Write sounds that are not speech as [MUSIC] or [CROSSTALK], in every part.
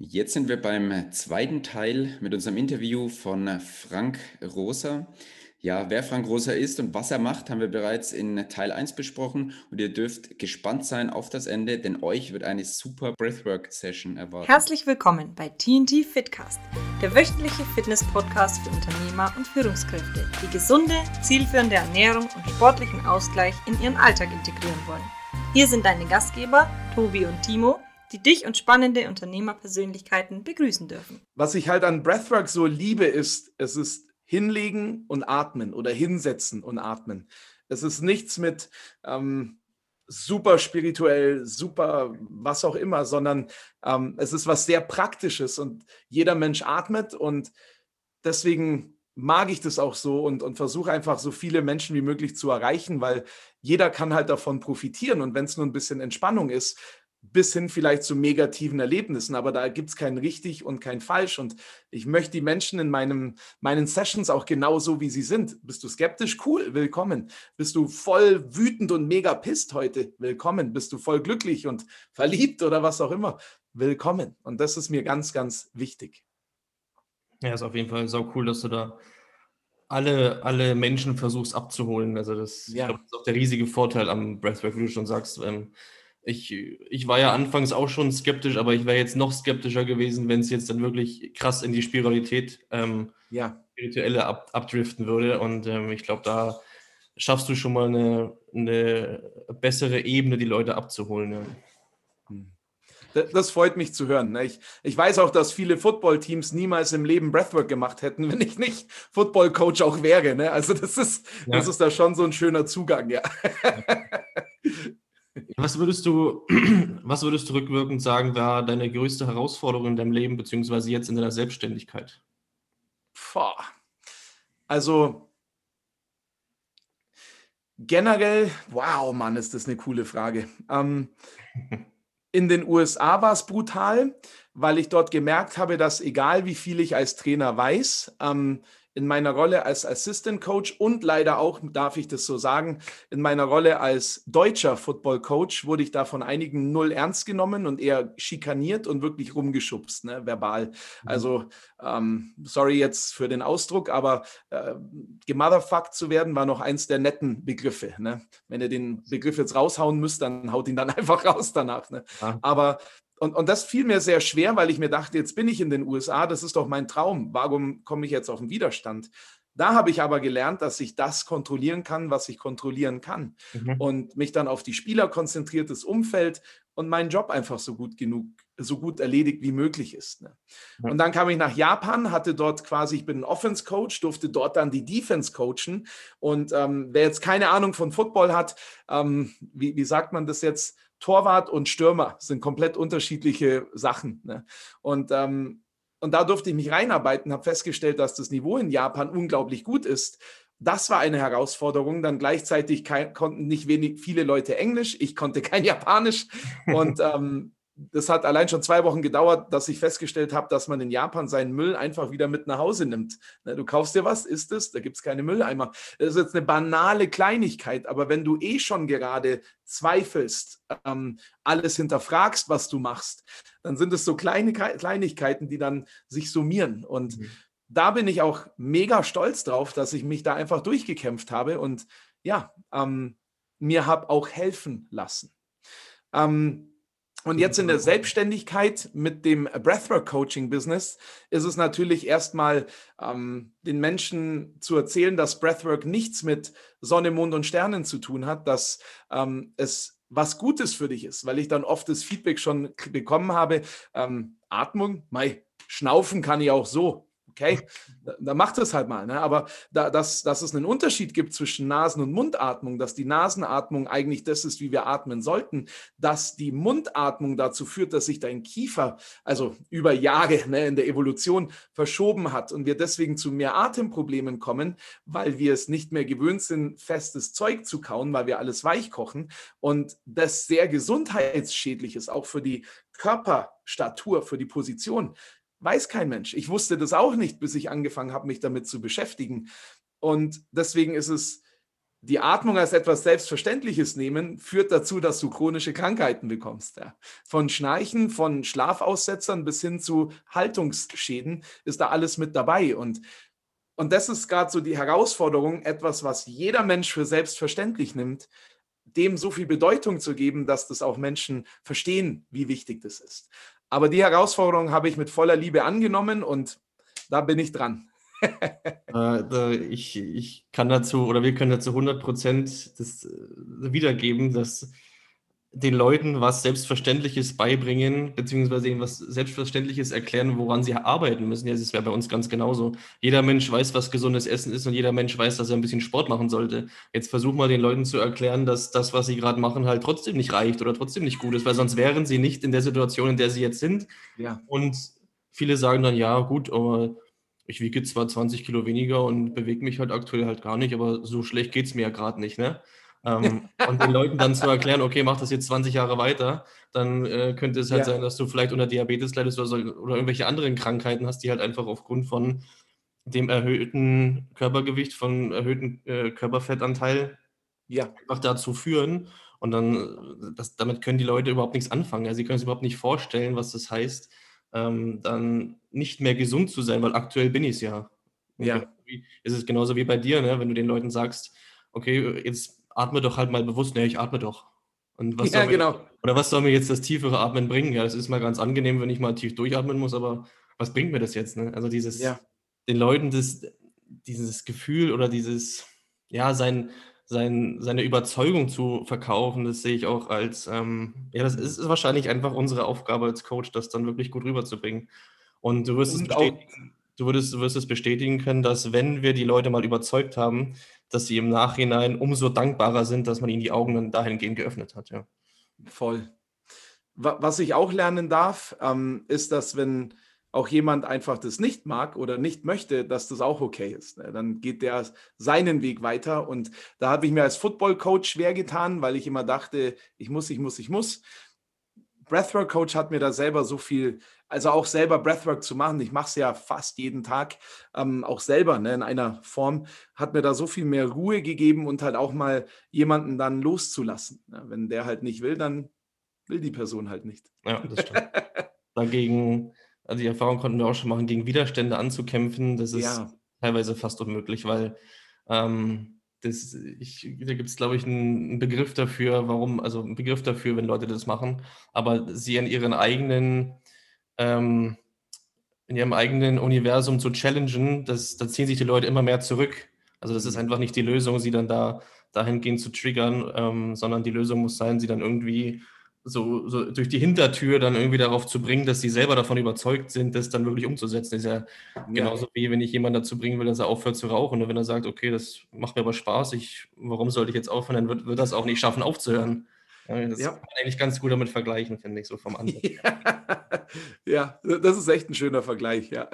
Jetzt sind wir beim zweiten Teil mit unserem Interview von Frank Rosa. Ja, wer Frank Rosa ist und was er macht, haben wir bereits in Teil 1 besprochen und ihr dürft gespannt sein auf das Ende, denn euch wird eine super Breathwork-Session erwarten. Herzlich willkommen bei TNT Fitcast, der wöchentliche Fitness-Podcast für Unternehmer und Führungskräfte, die gesunde, zielführende Ernährung und sportlichen Ausgleich in ihren Alltag integrieren wollen. Hier sind deine Gastgeber, Tobi und Timo die dich und spannende Unternehmerpersönlichkeiten begrüßen dürfen. Was ich halt an Breathwork so liebe, ist, es ist hinlegen und atmen oder hinsetzen und atmen. Es ist nichts mit ähm, super spirituell, super was auch immer, sondern ähm, es ist was sehr Praktisches und jeder Mensch atmet und deswegen mag ich das auch so und, und versuche einfach so viele Menschen wie möglich zu erreichen, weil jeder kann halt davon profitieren und wenn es nur ein bisschen Entspannung ist, bis hin vielleicht zu negativen Erlebnissen, aber da gibt es kein richtig und kein falsch. Und ich möchte die Menschen in meinem, meinen Sessions auch genauso, wie sie sind. Bist du skeptisch? Cool, willkommen. Bist du voll wütend und mega pisst heute? Willkommen. Bist du voll glücklich und verliebt oder was auch immer? Willkommen. Und das ist mir ganz, ganz wichtig. Ja, ist auf jeden Fall so cool, dass du da alle, alle Menschen versuchst abzuholen. Also das, ja. glaub, das ist auch der riesige Vorteil am Breathwork, wie du schon sagst. Ähm, ich, ich war ja anfangs auch schon skeptisch, aber ich wäre jetzt noch skeptischer gewesen, wenn es jetzt dann wirklich krass in die Spiritualität, ähm, ja. spirituelle ab, abdriften würde. Und ähm, ich glaube, da schaffst du schon mal eine, eine bessere Ebene, die Leute abzuholen. Ja. Hm. Das freut mich zu hören. Ne? Ich, ich weiß auch, dass viele Football-Teams niemals im Leben Breathwork gemacht hätten, wenn ich nicht Football-Coach auch wäre. Ne? Also das ist, ja. das ist da schon so ein schöner Zugang, ja. Was würdest du, [CLEARS THROAT] was würdest du rückwirkend sagen, war deine größte Herausforderung in deinem Leben, beziehungsweise jetzt in deiner Selbstständigkeit? Boah. Also generell, wow, Mann, ist das eine coole Frage. Ähm, [LAUGHS] in den USA war es brutal, weil ich dort gemerkt habe, dass egal wie viel ich als Trainer weiß, ähm, in meiner Rolle als Assistant Coach und leider auch, darf ich das so sagen, in meiner Rolle als deutscher Football Coach wurde ich da von einigen null ernst genommen und eher schikaniert und wirklich rumgeschubst, ne, verbal. Mhm. Also, ähm, sorry jetzt für den Ausdruck, aber äh, gemotherfuckt zu werden war noch eins der netten Begriffe. Ne? Wenn ihr den Begriff jetzt raushauen müsst, dann haut ihn dann [LAUGHS] einfach raus danach. Ne? Aber und, und das fiel mir sehr schwer, weil ich mir dachte, jetzt bin ich in den USA, das ist doch mein Traum. Warum komme ich jetzt auf den Widerstand? Da habe ich aber gelernt, dass ich das kontrollieren kann, was ich kontrollieren kann. Mhm. Und mich dann auf die Spieler konzentriert, das Umfeld und meinen Job einfach so gut genug, so gut erledigt wie möglich ist. Ne? Und dann kam ich nach Japan, hatte dort quasi, ich bin ein Offense-Coach, durfte dort dann die Defense coachen. Und ähm, wer jetzt keine Ahnung von Football hat, ähm, wie, wie sagt man das jetzt? Torwart und Stürmer sind komplett unterschiedliche Sachen. Ne? Und, ähm, und da durfte ich mich reinarbeiten, habe festgestellt, dass das Niveau in Japan unglaublich gut ist. Das war eine Herausforderung. Dann gleichzeitig kein, konnten nicht wenig viele Leute Englisch, ich konnte kein Japanisch. Und [LAUGHS] ähm, das hat allein schon zwei Wochen gedauert, dass ich festgestellt habe, dass man in Japan seinen Müll einfach wieder mit nach Hause nimmt. Ne, du kaufst dir was, isst es, da gibt es keine Mülleimer. Das ist jetzt eine banale Kleinigkeit, aber wenn du eh schon gerade zweifelst, ähm, alles hinterfragst, was du machst, dann sind es so kleine Kleinigkeiten, die dann sich summieren. Und mhm. da bin ich auch mega stolz drauf, dass ich mich da einfach durchgekämpft habe und ja, ähm, mir habe auch helfen lassen. Ähm, und jetzt in der Selbstständigkeit mit dem Breathwork Coaching Business ist es natürlich erstmal ähm, den Menschen zu erzählen, dass Breathwork nichts mit Sonne, Mond und Sternen zu tun hat, dass ähm, es was Gutes für dich ist, weil ich dann oft das Feedback schon bekommen habe, ähm, Atmung, mei, schnaufen kann ich auch so. Okay, da macht es halt mal. Ne? Aber da, dass, dass es einen Unterschied gibt zwischen Nasen- und Mundatmung, dass die Nasenatmung eigentlich das ist, wie wir atmen sollten, dass die Mundatmung dazu führt, dass sich dein Kiefer, also über Jahre ne, in der Evolution, verschoben hat und wir deswegen zu mehr Atemproblemen kommen, weil wir es nicht mehr gewöhnt sind, festes Zeug zu kauen, weil wir alles weich kochen und das sehr gesundheitsschädlich ist, auch für die Körperstatur, für die Position. Weiß kein Mensch. Ich wusste das auch nicht, bis ich angefangen habe, mich damit zu beschäftigen. Und deswegen ist es die Atmung als etwas Selbstverständliches nehmen, führt dazu, dass du chronische Krankheiten bekommst. Ja. Von Schnarchen, von Schlafaussetzern bis hin zu Haltungsschäden ist da alles mit dabei. Und, und das ist gerade so die Herausforderung, etwas, was jeder Mensch für selbstverständlich nimmt, dem so viel Bedeutung zu geben, dass das auch Menschen verstehen, wie wichtig das ist. Aber die Herausforderung habe ich mit voller Liebe angenommen und da bin ich dran. [LAUGHS] äh, ich, ich kann dazu oder wir können dazu 100 Prozent das äh, wiedergeben, dass den Leuten was Selbstverständliches beibringen, beziehungsweise ihnen was Selbstverständliches erklären, woran sie arbeiten müssen. Ja, das wäre bei uns ganz genauso. Jeder Mensch weiß, was gesundes Essen ist und jeder Mensch weiß, dass er ein bisschen Sport machen sollte. Jetzt versuch mal den Leuten zu erklären, dass das, was sie gerade machen, halt trotzdem nicht reicht oder trotzdem nicht gut ist, weil sonst wären sie nicht in der Situation, in der sie jetzt sind. Ja. Und viele sagen dann, ja, gut, aber ich wiege zwar 20 Kilo weniger und bewege mich halt aktuell halt gar nicht, aber so schlecht geht es mir ja gerade nicht, ne? Ähm, und den Leuten dann zu erklären, okay, mach das jetzt 20 Jahre weiter, dann äh, könnte es halt ja. sein, dass du vielleicht unter Diabetes leidest oder, so, oder irgendwelche anderen Krankheiten hast, die halt einfach aufgrund von dem erhöhten Körpergewicht, von erhöhten äh, Körperfettanteil ja. einfach dazu führen. Und dann, das, damit können die Leute überhaupt nichts anfangen. Also sie können sich überhaupt nicht vorstellen, was das heißt, ähm, dann nicht mehr gesund zu sein, weil aktuell bin ich es ja. Ja. Es ist genauso wie bei dir, ne? wenn du den Leuten sagst, okay, jetzt atme doch halt mal bewusst, ne, ich atme doch. Und was [LAUGHS] ja, mir, genau. Oder was soll mir jetzt das tiefere Atmen bringen? Ja, es ist mal ganz angenehm, wenn ich mal tief durchatmen muss, aber was bringt mir das jetzt? Ne? Also dieses, ja. den Leuten das, dieses Gefühl oder dieses, ja, sein, sein, seine Überzeugung zu verkaufen, das sehe ich auch als, ähm, ja, das ist, ist, wahrscheinlich einfach unsere Aufgabe als Coach, das dann wirklich gut rüberzubringen. Und du wirst, Und es bestätigen, du, würdest, du wirst es bestätigen können, dass wenn wir die Leute mal überzeugt haben, dass sie im Nachhinein umso dankbarer sind, dass man ihnen die Augen dahingehend geöffnet hat. Ja. Voll. Was ich auch lernen darf, ähm, ist, dass wenn auch jemand einfach das nicht mag oder nicht möchte, dass das auch okay ist. Ne? Dann geht der seinen Weg weiter. Und da habe ich mir als Football-Coach schwer getan, weil ich immer dachte, ich muss, ich muss, ich muss. Breathwork-Coach hat mir da selber so viel, also auch selber Breathwork zu machen. Ich mache es ja fast jeden Tag, ähm, auch selber ne, in einer Form, hat mir da so viel mehr Ruhe gegeben und halt auch mal jemanden dann loszulassen. Ne? Wenn der halt nicht will, dann will die Person halt nicht. Ja, das stimmt. [LAUGHS] Dagegen also die Erfahrung konnten wir auch schon machen, gegen Widerstände anzukämpfen. Das ist ja. teilweise fast unmöglich, weil ähm, das, ich, da gibt es, glaube ich, einen Begriff dafür, warum, also einen Begriff dafür, wenn Leute das machen, aber sie in ihren eigenen, ähm, in ihrem eigenen Universum zu challengen, das, da ziehen sich die Leute immer mehr zurück. Also das ist mhm. einfach nicht die Lösung, sie dann da dahingehend zu triggern, ähm, sondern die Lösung muss sein, sie dann irgendwie so, so, durch die Hintertür dann irgendwie darauf zu bringen, dass sie selber davon überzeugt sind, das dann wirklich umzusetzen. Ist ja, ja. genauso wie wenn ich jemanden dazu bringen will, dass er aufhört zu rauchen. Und wenn er sagt, okay, das macht mir aber Spaß, ich, warum sollte ich jetzt aufhören, dann wird, wird das auch nicht schaffen, aufzuhören. Das ja. kann man eigentlich ganz gut damit vergleichen, finde ich, so vom Ansatz. Ja. [LAUGHS] ja, das ist echt ein schöner Vergleich, ja.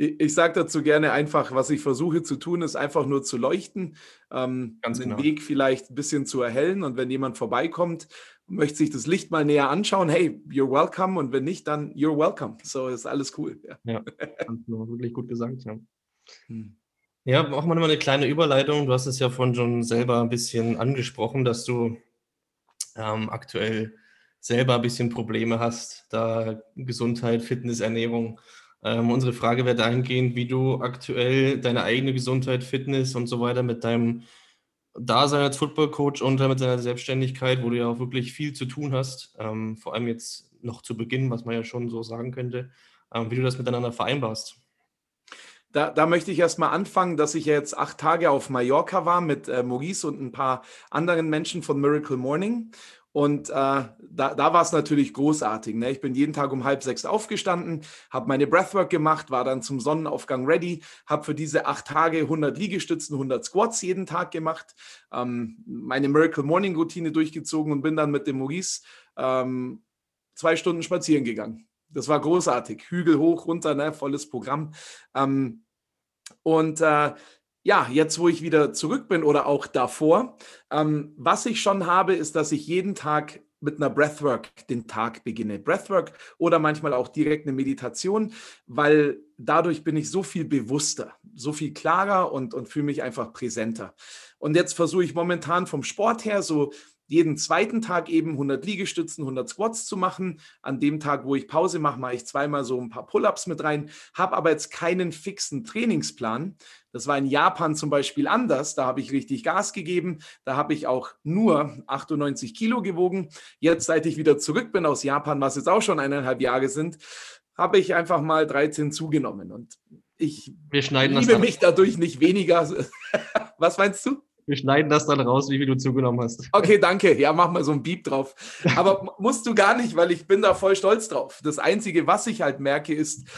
Ich sage dazu gerne einfach, was ich versuche zu tun, ist einfach nur zu leuchten, ähm, Ganz den genau. Weg vielleicht ein bisschen zu erhellen. Und wenn jemand vorbeikommt, möchte sich das Licht mal näher anschauen, hey, you're welcome. Und wenn nicht, dann you're welcome. So ist alles cool. Ja, ja wirklich gut gesagt. Ja. Hm. Ja, machen wir nochmal eine kleine Überleitung. Du hast es ja vorhin schon selber ein bisschen angesprochen, dass du ähm, aktuell selber ein bisschen Probleme hast, da Gesundheit, Fitness, Ernährung ähm, unsere Frage wäre dahingehend, wie du aktuell deine eigene Gesundheit, Fitness und so weiter mit deinem Dasein als Football-Coach und mit deiner Selbstständigkeit, wo du ja auch wirklich viel zu tun hast, ähm, vor allem jetzt noch zu Beginn, was man ja schon so sagen könnte, ähm, wie du das miteinander vereinbarst. Da, da, möchte ich erstmal anfangen, dass ich jetzt acht Tage auf Mallorca war mit äh, Maurice und ein paar anderen Menschen von Miracle Morning. Und äh, da, da war es natürlich großartig. Ne? Ich bin jeden Tag um halb sechs aufgestanden, habe meine Breathwork gemacht, war dann zum Sonnenaufgang ready, habe für diese acht Tage 100 Liegestützen, 100 Squats jeden Tag gemacht, ähm, meine Miracle Morning Routine durchgezogen und bin dann mit dem Maurice ähm, zwei Stunden spazieren gegangen. Das war großartig. Hügel hoch, runter, ne? volles Programm. Ähm, und äh, ja, jetzt wo ich wieder zurück bin oder auch davor, ähm, was ich schon habe, ist, dass ich jeden Tag mit einer Breathwork den Tag beginne. Breathwork oder manchmal auch direkt eine Meditation, weil dadurch bin ich so viel bewusster. so viel klarer und, und fühle mich einfach präsenter. Und jetzt versuche ich momentan vom Sport her so jeden zweiten Tag eben 100 Liegestützen, 100 Squats zu machen. An dem Tag, wo ich Pause mache, mache ich zweimal so ein paar Pull-ups mit rein, habe aber jetzt keinen fixen Trainingsplan. Das war in Japan zum Beispiel anders. Da habe ich richtig Gas gegeben. Da habe ich auch nur 98 Kilo gewogen. Jetzt, seit ich wieder zurück bin aus Japan, was jetzt auch schon eineinhalb Jahre sind, habe ich einfach mal 13 zugenommen. Und ich liebe mich dadurch nicht weniger. [LAUGHS] was meinst du? Wir schneiden das dann raus, wie viel du zugenommen hast. Okay, [LAUGHS] danke. Ja, mach mal so ein Beep drauf. Aber musst du gar nicht, weil ich bin da voll stolz drauf. Das Einzige, was ich halt merke, ist,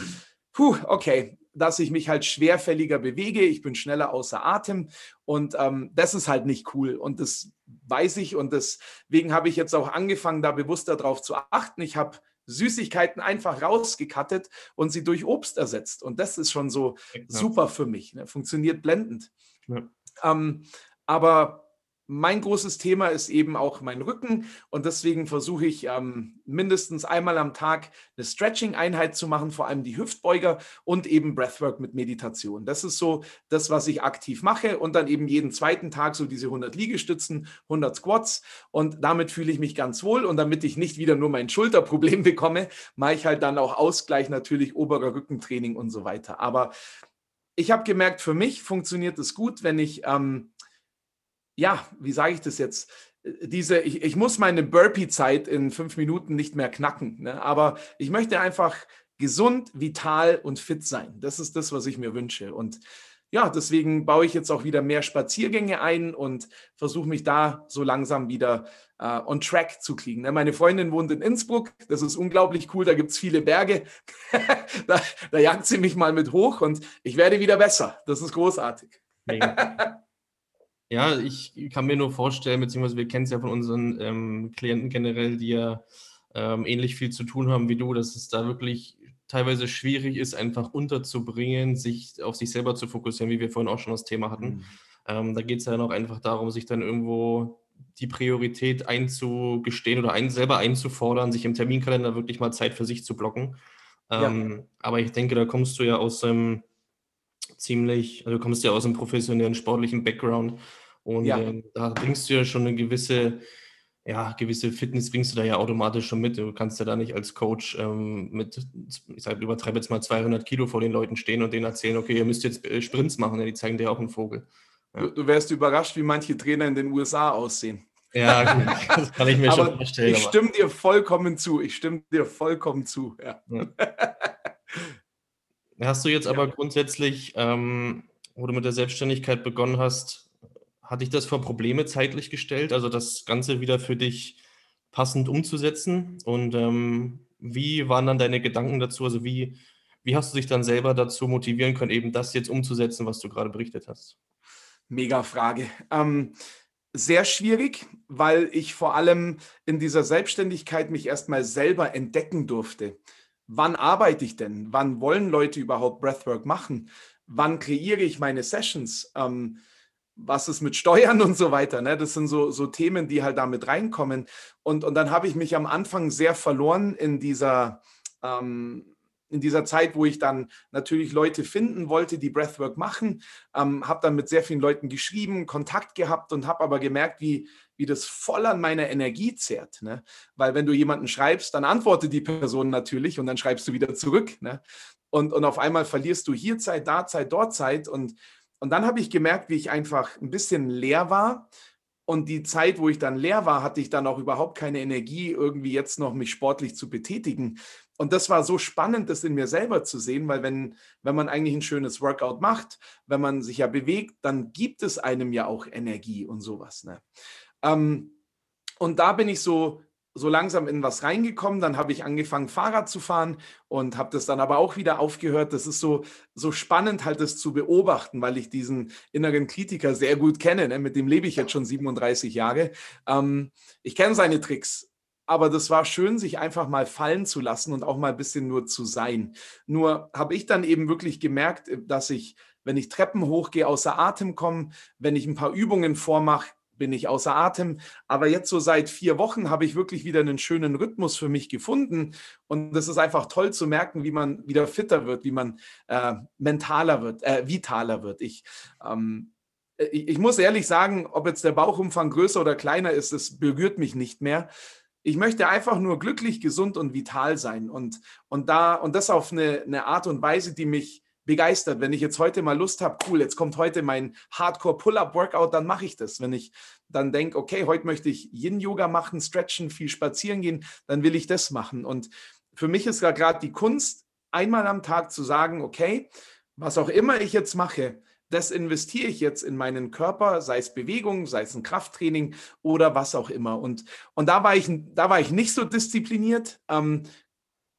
puh, okay, dass ich mich halt schwerfälliger bewege. Ich bin schneller außer Atem und ähm, das ist halt nicht cool. Und das weiß ich und deswegen habe ich jetzt auch angefangen, da bewusster drauf zu achten. Ich habe Süßigkeiten einfach rausgekattet und sie durch Obst ersetzt. Und das ist schon so ja. super für mich. Ne? Funktioniert blendend. Ja. Ähm, aber mein großes Thema ist eben auch mein Rücken und deswegen versuche ich ähm, mindestens einmal am Tag eine Stretching-Einheit zu machen, vor allem die Hüftbeuger und eben Breathwork mit Meditation. Das ist so das, was ich aktiv mache und dann eben jeden zweiten Tag so diese 100 Liegestützen, 100 Squats und damit fühle ich mich ganz wohl und damit ich nicht wieder nur mein Schulterproblem [LAUGHS] bekomme, mache ich halt dann auch Ausgleich natürlich oberer Rückentraining und so weiter. Aber ich habe gemerkt, für mich funktioniert es gut, wenn ich ähm, ja, wie sage ich das jetzt? Äh, diese, ich, ich muss meine Burpee-Zeit in fünf Minuten nicht mehr knacken, ne? aber ich möchte einfach gesund, vital und fit sein. Das ist das, was ich mir wünsche. Und ja, deswegen baue ich jetzt auch wieder mehr Spaziergänge ein und versuche mich da so langsam wieder äh, on track zu kriegen. Ne? Meine Freundin wohnt in Innsbruck, das ist unglaublich cool, da gibt es viele Berge. [LAUGHS] da, da jagt sie mich mal mit hoch und ich werde wieder besser. Das ist großartig. [LAUGHS] Ja, ich kann mir nur vorstellen, beziehungsweise wir kennen es ja von unseren ähm, Klienten generell, die ja ähm, ähnlich viel zu tun haben wie du, dass es da wirklich teilweise schwierig ist, einfach unterzubringen, sich auf sich selber zu fokussieren, wie wir vorhin auch schon das Thema hatten. Mhm. Ähm, da geht es ja dann auch einfach darum, sich dann irgendwo die Priorität einzugestehen oder ein, selber einzufordern, sich im Terminkalender wirklich mal Zeit für sich zu blocken. Ähm, ja. Aber ich denke, da kommst du ja aus einem ziemlich, also du kommst ja aus einem professionellen sportlichen Background. Und ja. äh, da bringst du ja schon eine gewisse, ja, gewisse Fitness bringst du da ja automatisch schon mit. Du kannst ja da nicht als Coach ähm, mit, ich sage, übertreibe jetzt mal 200 Kilo vor den Leuten stehen und denen erzählen, okay, ihr müsst jetzt äh, Sprints machen, ja, die zeigen dir auch einen Vogel. Ja. Du, du, wärst überrascht, wie manche Trainer in den USA aussehen. Ja, [LAUGHS] das kann ich mir schon vorstellen. Ich stimme dir vollkommen zu. Ich stimme dir vollkommen zu. Ja. ja. [LAUGHS] Hast du jetzt aber grundsätzlich, ähm, wo du mit der Selbstständigkeit begonnen hast, hat dich das vor Probleme zeitlich gestellt, also das Ganze wieder für dich passend umzusetzen? Und ähm, wie waren dann deine Gedanken dazu? Also wie, wie hast du dich dann selber dazu motivieren können, eben das jetzt umzusetzen, was du gerade berichtet hast? Mega Frage. Ähm, sehr schwierig, weil ich vor allem in dieser Selbstständigkeit mich erstmal selber entdecken durfte. Wann arbeite ich denn? Wann wollen Leute überhaupt Breathwork machen? Wann kreiere ich meine Sessions? Ähm, was ist mit Steuern und so weiter. Ne? Das sind so, so Themen, die halt damit reinkommen. Und, und dann habe ich mich am Anfang sehr verloren in dieser, ähm, in dieser Zeit, wo ich dann natürlich Leute finden wollte, die Breathwork machen. Ähm, habe dann mit sehr vielen Leuten geschrieben, Kontakt gehabt und habe aber gemerkt, wie, wie das voll an meiner Energie zehrt. Ne? Weil wenn du jemanden schreibst, dann antwortet die Person natürlich und dann schreibst du wieder zurück. Ne? Und, und auf einmal verlierst du hier Zeit, da Zeit, dort Zeit und und dann habe ich gemerkt, wie ich einfach ein bisschen leer war. Und die Zeit, wo ich dann leer war, hatte ich dann auch überhaupt keine Energie, irgendwie jetzt noch mich sportlich zu betätigen. Und das war so spannend, das in mir selber zu sehen, weil wenn, wenn man eigentlich ein schönes Workout macht, wenn man sich ja bewegt, dann gibt es einem ja auch Energie und sowas. Ne? Ähm, und da bin ich so so langsam in was reingekommen. Dann habe ich angefangen, Fahrrad zu fahren und habe das dann aber auch wieder aufgehört. Das ist so, so spannend, halt das zu beobachten, weil ich diesen inneren Kritiker sehr gut kenne. Ne? Mit dem lebe ich jetzt schon 37 Jahre. Ähm, ich kenne seine Tricks. Aber das war schön, sich einfach mal fallen zu lassen und auch mal ein bisschen nur zu sein. Nur habe ich dann eben wirklich gemerkt, dass ich, wenn ich Treppen hochgehe, außer Atem komme, wenn ich ein paar Übungen vormache, bin ich außer Atem. Aber jetzt so seit vier Wochen habe ich wirklich wieder einen schönen Rhythmus für mich gefunden. Und es ist einfach toll zu merken, wie man wieder fitter wird, wie man äh, mentaler wird, äh, vitaler wird. Ich, ähm, ich, ich muss ehrlich sagen, ob jetzt der Bauchumfang größer oder kleiner ist, das berührt mich nicht mehr ich möchte einfach nur glücklich, gesund und vital sein und, und da und das auf eine, eine Art und Weise, die mich begeistert. Wenn ich jetzt heute mal Lust habe, cool, jetzt kommt heute mein Hardcore Pull-up Workout, dann mache ich das. Wenn ich dann denke, okay, heute möchte ich Yin Yoga machen, stretchen, viel spazieren gehen, dann will ich das machen. Und für mich ist gerade die Kunst, einmal am Tag zu sagen, okay, was auch immer ich jetzt mache, das investiere ich jetzt in meinen Körper, sei es Bewegung, sei es ein Krafttraining oder was auch immer. Und, und da, war ich, da war ich nicht so diszipliniert. Ähm,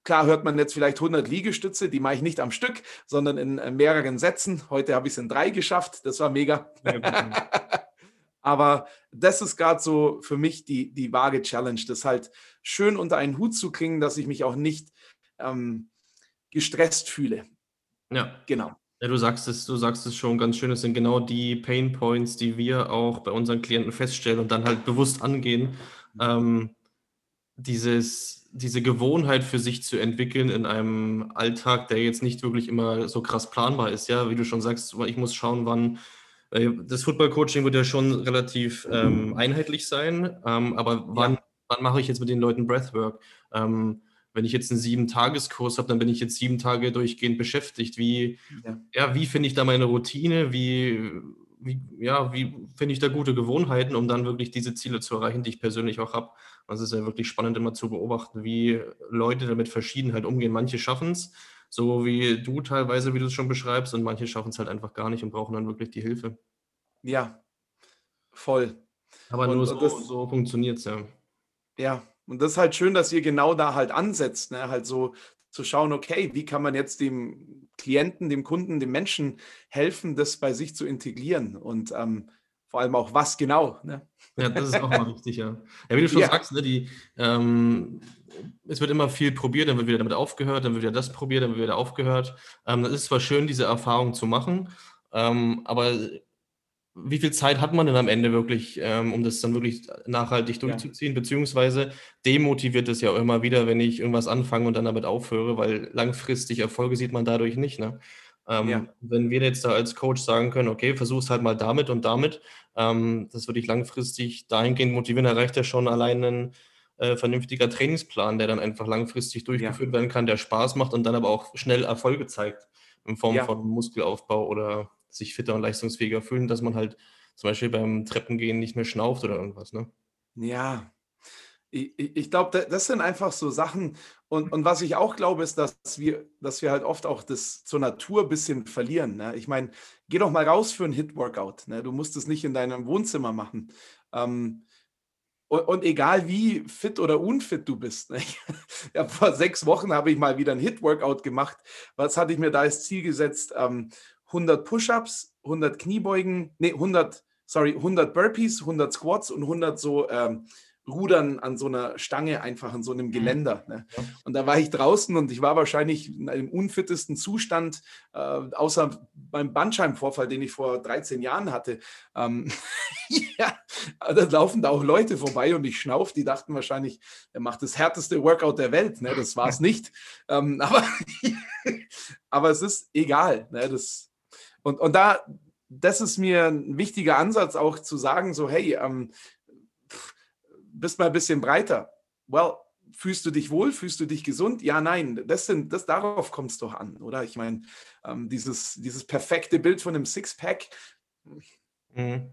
klar hört man jetzt vielleicht 100 Liegestütze, die mache ich nicht am Stück, sondern in äh, mehreren Sätzen. Heute habe ich es in drei geschafft, das war mega. [LAUGHS] Aber das ist gerade so für mich die, die vage Challenge, das halt schön unter einen Hut zu kriegen, dass ich mich auch nicht ähm, gestresst fühle. Ja. Genau. Ja, du sagst es, du sagst es schon ganz schön. Es sind genau die Pain Points, die wir auch bei unseren Klienten feststellen und dann halt bewusst angehen. Ähm, dieses, diese Gewohnheit für sich zu entwickeln in einem Alltag, der jetzt nicht wirklich immer so krass planbar ist. Ja, wie du schon sagst, ich muss schauen, wann. Das Football-Coaching wird ja schon relativ ähm, einheitlich sein, ähm, aber wann, ja. wann mache ich jetzt mit den Leuten Breathwork? Ähm, wenn ich jetzt einen sieben Tageskurs habe, dann bin ich jetzt sieben Tage durchgehend beschäftigt. Wie, ja. ja wie finde ich da meine Routine? Wie, wie, ja, wie finde ich da gute Gewohnheiten, um dann wirklich diese Ziele zu erreichen, die ich persönlich auch habe? Also es ist ja wirklich spannend, immer zu beobachten, wie Leute damit Verschiedenheit umgehen. Manche schaffen es, so wie du teilweise, wie du es schon beschreibst, und manche schaffen es halt einfach gar nicht und brauchen dann wirklich die Hilfe. Ja, voll. Aber und, nur so, so funktioniert es ja. Ja, und das ist halt schön, dass ihr genau da halt ansetzt, ne? halt so zu schauen, okay, wie kann man jetzt dem Klienten, dem Kunden, dem Menschen helfen, das bei sich zu integrieren und ähm, vor allem auch was genau. Ne? Ja, das ist auch mal wichtig, ja. Ja, wie du schon ja. sagst, ne, die, ähm, es wird immer viel probiert, dann wird wieder damit aufgehört, dann wird wieder das probiert, dann wird wieder aufgehört. Ähm, das ist zwar schön, diese Erfahrung zu machen, ähm, aber wie viel Zeit hat man denn am Ende wirklich, ähm, um das dann wirklich nachhaltig durchzuziehen? Ja. Beziehungsweise demotiviert es ja immer wieder, wenn ich irgendwas anfange und dann damit aufhöre, weil langfristig Erfolge sieht man dadurch nicht. Ne? Ähm, ja. Wenn wir jetzt da als Coach sagen können, okay, versuch's halt mal damit und damit, ähm, das würde ich langfristig dahingehend motivieren, erreicht ja schon allein ein äh, vernünftiger Trainingsplan, der dann einfach langfristig durchgeführt ja. werden kann, der Spaß macht und dann aber auch schnell Erfolge zeigt in Form von Muskelaufbau oder sich fitter und leistungsfähiger fühlen, dass man halt zum Beispiel beim Treppengehen nicht mehr schnauft oder irgendwas, ne? Ja, ich, ich glaube, das sind einfach so Sachen. Und, und was ich auch glaube, ist, dass wir, dass wir halt oft auch das zur Natur ein bisschen verlieren. Ne? Ich meine, geh doch mal raus für ein Hit-Workout. Ne? Du musst es nicht in deinem Wohnzimmer machen. Ähm, und, und, egal wie fit oder unfit du bist. Ne? Ja, [LAUGHS] vor sechs Wochen habe ich mal wieder ein Hit-Workout gemacht. Was hatte ich mir da als Ziel gesetzt? Ähm, 100 Push-ups, 100 Kniebeugen, nee, 100, sorry, 100 Burpees, 100 Squats und 100 so ähm, Rudern an so einer Stange, einfach an so einem mhm. Geländer. Ne? Und da war ich draußen und ich war wahrscheinlich in einem unfittesten Zustand, äh, außer beim Bandscheibenvorfall, den ich vor 13 Jahren hatte. Ähm, [LAUGHS] ja, da laufen da auch Leute vorbei und ich schnauf, die dachten wahrscheinlich, er macht das härteste Workout der Welt. Ne? Das war es [LAUGHS] nicht. Ähm, aber, [LAUGHS] aber es ist egal. Ne? Das, und, und da, das ist mir ein wichtiger Ansatz, auch zu sagen, so, hey, ähm, bist mal ein bisschen breiter. Well, fühlst du dich wohl? Fühlst du dich gesund? Ja, nein. Das sind, das, darauf kommt es doch an, oder? Ich meine, ähm, dieses, dieses perfekte Bild von einem Sixpack. Mhm.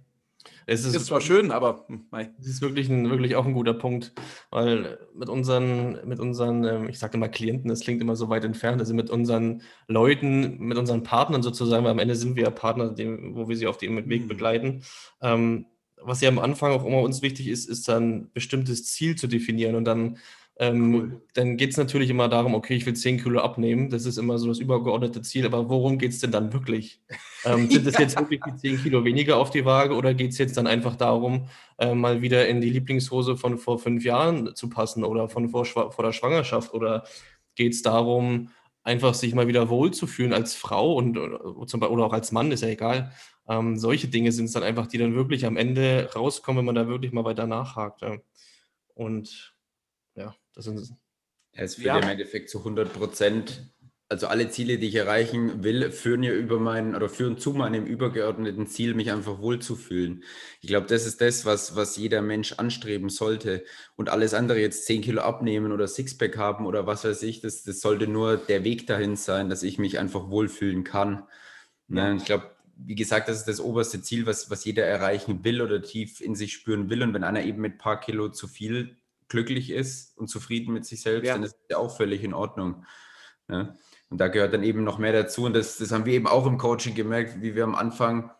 Es ist, ist zwar schön, aber nein. Hm, es ist wirklich, ein, wirklich auch ein guter Punkt, weil mit unseren, mit unseren, ähm, ich sage immer Klienten, das klingt immer so weit entfernt, also mit unseren Leuten, mit unseren Partnern sozusagen, weil am Ende sind wir ja Partner, wo wir sie auf dem Weg mhm. begleiten. Ähm, was ja am Anfang auch immer uns wichtig ist, ist dann ein bestimmtes Ziel zu definieren und dann ähm, cool. Dann geht es natürlich immer darum, okay, ich will 10 Kilo abnehmen. Das ist immer so das übergeordnete Ziel. Aber worum geht es denn dann wirklich? Ähm, sind es [LAUGHS] jetzt wirklich die 10 Kilo weniger auf die Waage oder geht es jetzt dann einfach darum, äh, mal wieder in die Lieblingshose von vor fünf Jahren zu passen oder von vor, vor der Schwangerschaft? Oder geht es darum, einfach sich mal wieder wohlzufühlen als Frau und oder auch als Mann, ist ja egal. Ähm, solche Dinge sind es dann einfach, die dann wirklich am Ende rauskommen, wenn man da wirklich mal weiter nachhakt. Ja. Und ja, sind es. Führt ja. im Endeffekt zu 100 Prozent also alle Ziele, die ich erreichen will, führen ja über meinen oder führen zu meinem übergeordneten Ziel, mich einfach wohlzufühlen. Ich glaube, das ist das, was, was jeder Mensch anstreben sollte. Und alles andere jetzt 10 Kilo abnehmen oder Sixpack haben oder was weiß ich, das, das sollte nur der Weg dahin sein, dass ich mich einfach wohlfühlen kann. Ne? Ich glaube, wie gesagt, das ist das oberste Ziel, was, was jeder erreichen will oder tief in sich spüren will. Und wenn einer eben mit ein paar Kilo zu viel glücklich ist und zufrieden mit sich selbst, ja. dann ist das auch völlig in Ordnung. Ne? Und da gehört dann eben noch mehr dazu. Und das, das haben wir eben auch im Coaching gemerkt, wie wir am Anfang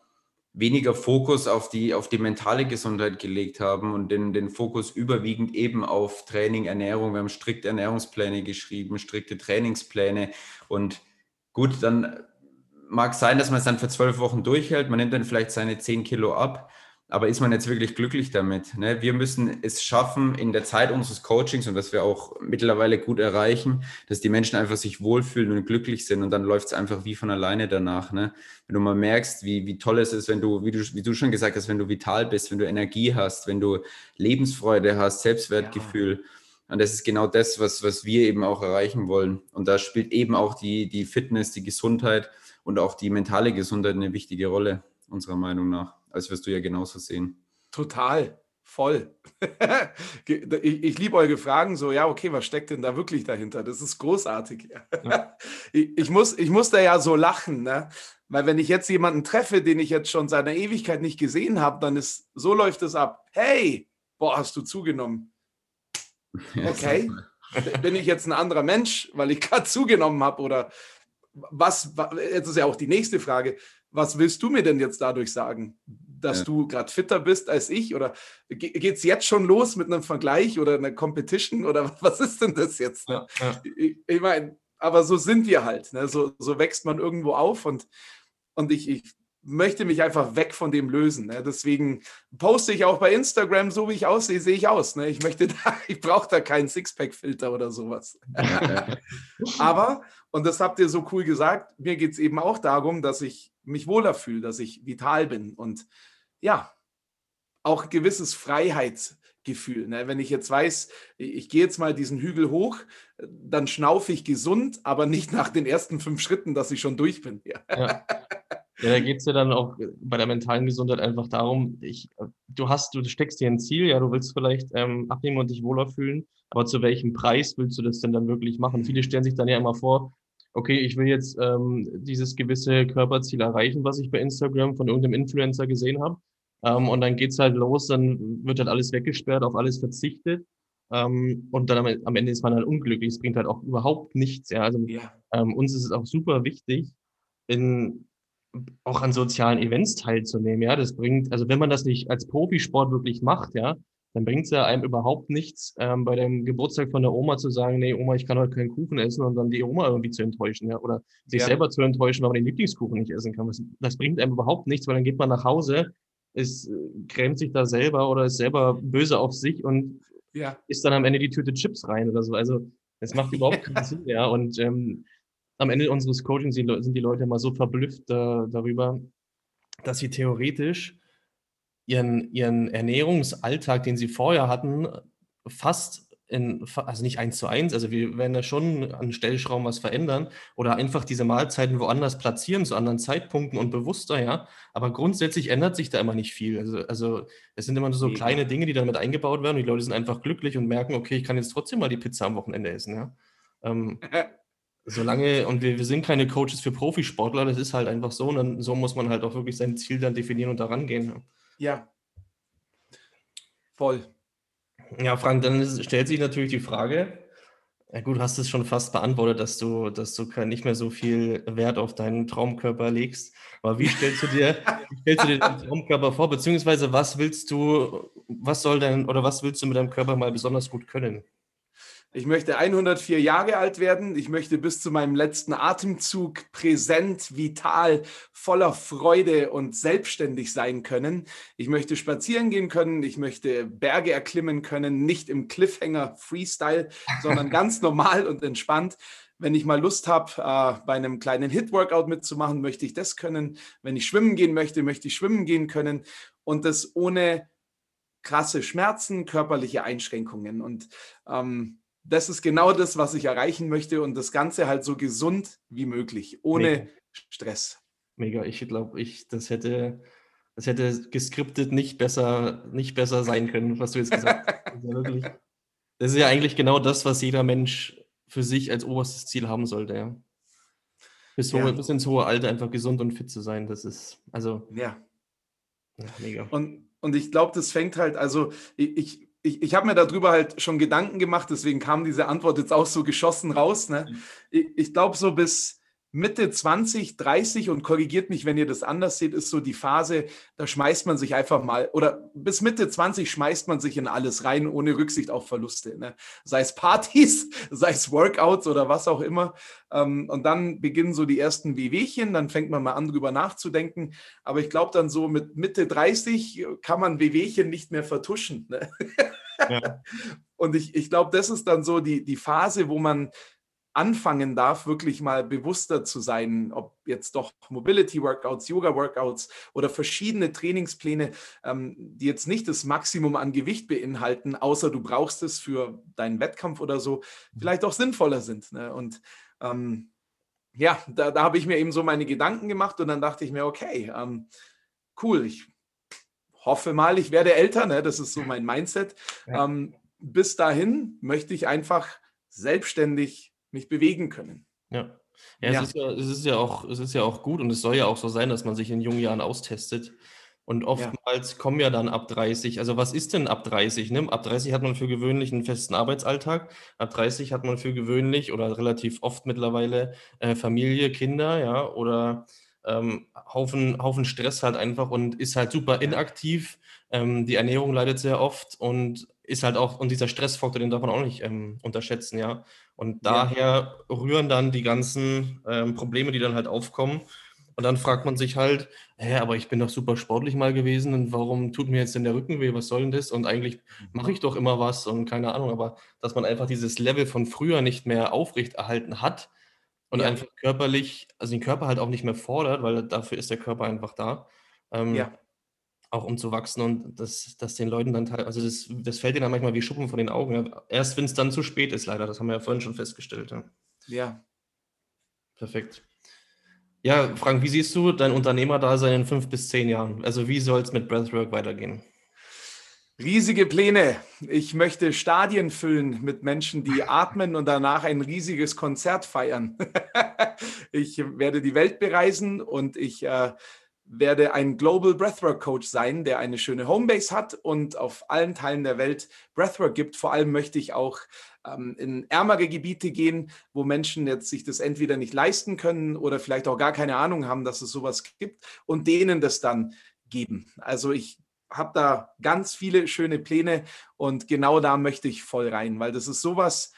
weniger Fokus auf die, auf die mentale Gesundheit gelegt haben und den, den Fokus überwiegend eben auf Training, Ernährung. Wir haben strikte Ernährungspläne geschrieben, strikte Trainingspläne. Und gut, dann mag sein, dass man es dann für zwölf Wochen durchhält. Man nimmt dann vielleicht seine zehn Kilo ab. Aber ist man jetzt wirklich glücklich damit? Ne? Wir müssen es schaffen, in der Zeit unseres Coachings und was wir auch mittlerweile gut erreichen, dass die Menschen einfach sich wohlfühlen und glücklich sind und dann läuft es einfach wie von alleine danach. Ne? Wenn du mal merkst, wie, wie toll es ist, wenn du wie, du, wie du schon gesagt hast, wenn du vital bist, wenn du Energie hast, wenn du Lebensfreude hast, Selbstwertgefühl. Ja. Und das ist genau das, was, was wir eben auch erreichen wollen. Und da spielt eben auch die, die Fitness, die Gesundheit und auch die mentale Gesundheit eine wichtige Rolle, unserer Meinung nach als wirst du ja genauso sehen. Total, voll. [LAUGHS] ich, ich liebe eure Fragen so, ja, okay, was steckt denn da wirklich dahinter? Das ist großartig. Ja. [LAUGHS] ich, ich, muss, ich muss da ja so lachen, ne? weil wenn ich jetzt jemanden treffe, den ich jetzt schon seit einer Ewigkeit nicht gesehen habe, dann ist, so läuft es ab. Hey, boah, hast du zugenommen. Okay, bin ich jetzt ein anderer Mensch, weil ich [LAUGHS] gerade zugenommen habe oder was, jetzt ist ja auch die nächste Frage, was willst du mir denn jetzt dadurch sagen? Dass ja. du gerade fitter bist als ich? Oder geht es jetzt schon los mit einem Vergleich oder einer Competition? Oder [LAUGHS] was ist denn das jetzt? Ne? Ja. Ich, ich meine, aber so sind wir halt. Ne? So, so wächst man irgendwo auf und, und ich, ich möchte mich einfach weg von dem lösen. Ne? Deswegen poste ich auch bei Instagram, so wie ich aussehe, sehe ich aus. Ne? Ich möchte [LAUGHS] da, ich brauche da keinen Sixpack-Filter oder sowas. [LAUGHS] Aber, und das habt ihr so cool gesagt, mir geht es eben auch darum, dass ich mich wohler fühle, dass ich vital bin und ja, auch ein gewisses Freiheitsgefühl. Ne? Wenn ich jetzt weiß, ich gehe jetzt mal diesen Hügel hoch, dann schnaufe ich gesund, aber nicht nach den ersten fünf Schritten, dass ich schon durch bin. Ja. ja. Ja, da geht es ja dann auch bei der mentalen Gesundheit einfach darum, ich, du hast, du steckst dir ein Ziel, ja, du willst vielleicht ähm, abnehmen und dich wohler fühlen, aber zu welchem Preis willst du das denn dann wirklich machen? Viele stellen sich dann ja immer vor, okay, ich will jetzt ähm, dieses gewisse Körperziel erreichen, was ich bei Instagram von irgendeinem Influencer gesehen habe. Ähm, und dann geht's halt los, dann wird halt alles weggesperrt, auf alles verzichtet. Ähm, und dann am, am, Ende ist man halt unglücklich. Es bringt halt auch überhaupt nichts. Ja. Also ja. Ähm, uns ist es auch super wichtig, in auch an sozialen Events teilzunehmen. Ja, das bringt, also wenn man das nicht als Profisport wirklich macht, ja, dann bringt es ja einem überhaupt nichts, ähm, bei dem Geburtstag von der Oma zu sagen, nee, Oma, ich kann heute keinen Kuchen essen und dann die Oma irgendwie zu enttäuschen, ja, oder sich ja. selber zu enttäuschen, weil man den Lieblingskuchen nicht essen kann. Das, das, bringt einem überhaupt nichts, weil dann geht man nach Hause, ist, äh, grämt sich da selber oder ist selber böse auf sich und ja. isst dann am Ende die Tüte Chips rein oder so. Also, es macht überhaupt [LAUGHS] keinen Sinn, ja, und ähm, am Ende unseres Coachings sind die Leute immer so verblüfft äh, darüber, dass sie theoretisch ihren, ihren Ernährungsalltag, den sie vorher hatten, fast in, also nicht eins zu eins, also wir werden da schon an Stellschrauben was verändern oder einfach diese Mahlzeiten woanders platzieren, zu anderen Zeitpunkten und bewusster, ja. Aber grundsätzlich ändert sich da immer nicht viel. Also, also es sind immer nur so ja. kleine Dinge, die damit eingebaut werden und die Leute sind einfach glücklich und merken, okay, ich kann jetzt trotzdem mal die Pizza am Wochenende essen, ja. Ähm, [LAUGHS] Solange, und wir, wir sind keine Coaches für Profisportler, das ist halt einfach so. Und dann, so muss man halt auch wirklich sein Ziel dann definieren und daran gehen. Ja. Voll. Ja, Frank, dann stellt sich natürlich die Frage, ja gut, hast es schon fast beantwortet, dass du, dass du nicht mehr so viel Wert auf deinen Traumkörper legst. Aber wie stellst du dir, stellst du dir deinen Traumkörper vor? Beziehungsweise was willst du, was soll dein oder was willst du mit deinem Körper mal besonders gut können? Ich möchte 104 Jahre alt werden. Ich möchte bis zu meinem letzten Atemzug präsent, vital, voller Freude und selbstständig sein können. Ich möchte spazieren gehen können. Ich möchte Berge erklimmen können, nicht im Cliffhanger Freestyle, sondern [LAUGHS] ganz normal und entspannt. wenn ich mal Lust habe, äh, bei einem kleinen Hit-Workout mitzumachen, möchte ich das können. Wenn ich schwimmen gehen möchte, möchte ich schwimmen gehen können. Und das ohne krasse Schmerzen, körperliche Einschränkungen. Und ähm, das ist genau das, was ich erreichen möchte und das Ganze halt so gesund wie möglich, ohne Mega. Stress. Mega, ich glaube, ich, das hätte, das hätte geskriptet nicht besser, nicht besser sein können, was du jetzt gesagt hast. Das ist, ja wirklich, das ist ja eigentlich genau das, was jeder Mensch für sich als oberstes Ziel haben sollte, ja. Bis, ja. bis ins hohe Alter einfach gesund und fit zu sein, das ist, also. Ja. ja mega. Und, und ich glaube, das fängt halt, also ich, ich, ich habe mir darüber halt schon Gedanken gemacht, deswegen kam diese Antwort jetzt auch so geschossen raus. Ne? Mhm. Ich, ich glaube, so bis, Mitte 20, 30 und korrigiert mich, wenn ihr das anders seht, ist so die Phase, da schmeißt man sich einfach mal, oder bis Mitte 20 schmeißt man sich in alles rein, ohne Rücksicht auf Verluste. Ne? Sei es Partys, [LAUGHS] sei es Workouts oder was auch immer. Ähm, und dann beginnen so die ersten Wehwehchen, dann fängt man mal an, drüber nachzudenken. Aber ich glaube, dann so mit Mitte 30 kann man Wehwehchen nicht mehr vertuschen. Ne? Ja. [LAUGHS] Und ich, ich glaube, das ist dann so die, die Phase, wo man anfangen darf, wirklich mal bewusster zu sein, ob jetzt doch Mobility-Workouts, Yoga-Workouts oder verschiedene Trainingspläne, ähm, die jetzt nicht das Maximum an Gewicht beinhalten, außer du brauchst es für deinen Wettkampf oder so, mhm. vielleicht auch sinnvoller sind. Ne? Und ähm, ja, da, da habe ich mir eben so meine Gedanken gemacht und dann dachte ich mir, okay, ähm, cool, ich hoffe mal, ich werde älter, ne? das ist so mein Mindset. Ähm, bis dahin möchte ich einfach selbstständig mich bewegen können. Ja. Ja, ja. Es, ist ja, es, ist ja auch, es ist ja auch gut und es soll ja auch so sein, dass man sich in jungen Jahren austestet. Und oftmals ja. kommen ja dann ab 30, also was ist denn ab 30? Ne? Ab 30 hat man für gewöhnlich einen festen Arbeitsalltag, ab 30 hat man für gewöhnlich oder relativ oft mittlerweile äh, Familie, Kinder, ja, oder ähm, Haufen, Haufen Stress halt einfach und ist halt super inaktiv. Ähm, die Ernährung leidet sehr oft und ist halt auch, und dieser Stressfaktor, den darf man auch nicht ähm, unterschätzen, ja. Und daher ja. rühren dann die ganzen ähm, Probleme, die dann halt aufkommen. Und dann fragt man sich halt, hä, aber ich bin doch super sportlich mal gewesen und warum tut mir jetzt denn der Rücken weh? Was soll denn das? Und eigentlich mache ich doch immer was und keine Ahnung, aber dass man einfach dieses Level von früher nicht mehr aufrechterhalten hat und ja. einfach körperlich, also den Körper halt auch nicht mehr fordert, weil dafür ist der Körper einfach da. Ähm, ja auch um zu wachsen und dass das den Leuten dann teil, also das, das fällt ihnen dann manchmal wie Schuppen von den Augen. Ja. Erst wenn es dann zu spät ist, leider. Das haben wir ja vorhin schon festgestellt. Ja. ja. Perfekt. Ja, Frank, wie siehst du dein Unternehmerdasein in fünf bis zehn Jahren? Also wie soll es mit Breathwork weitergehen? Riesige Pläne. Ich möchte Stadien füllen mit Menschen, die [LAUGHS] atmen und danach ein riesiges Konzert feiern. [LAUGHS] ich werde die Welt bereisen und ich äh, werde ein Global Breathwork Coach sein, der eine schöne Homebase hat und auf allen Teilen der Welt Breathwork gibt. Vor allem möchte ich auch ähm, in ärmere Gebiete gehen, wo Menschen jetzt sich das entweder nicht leisten können oder vielleicht auch gar keine Ahnung haben, dass es sowas gibt und denen das dann geben. Also ich habe da ganz viele schöne Pläne und genau da möchte ich voll rein, weil das ist sowas,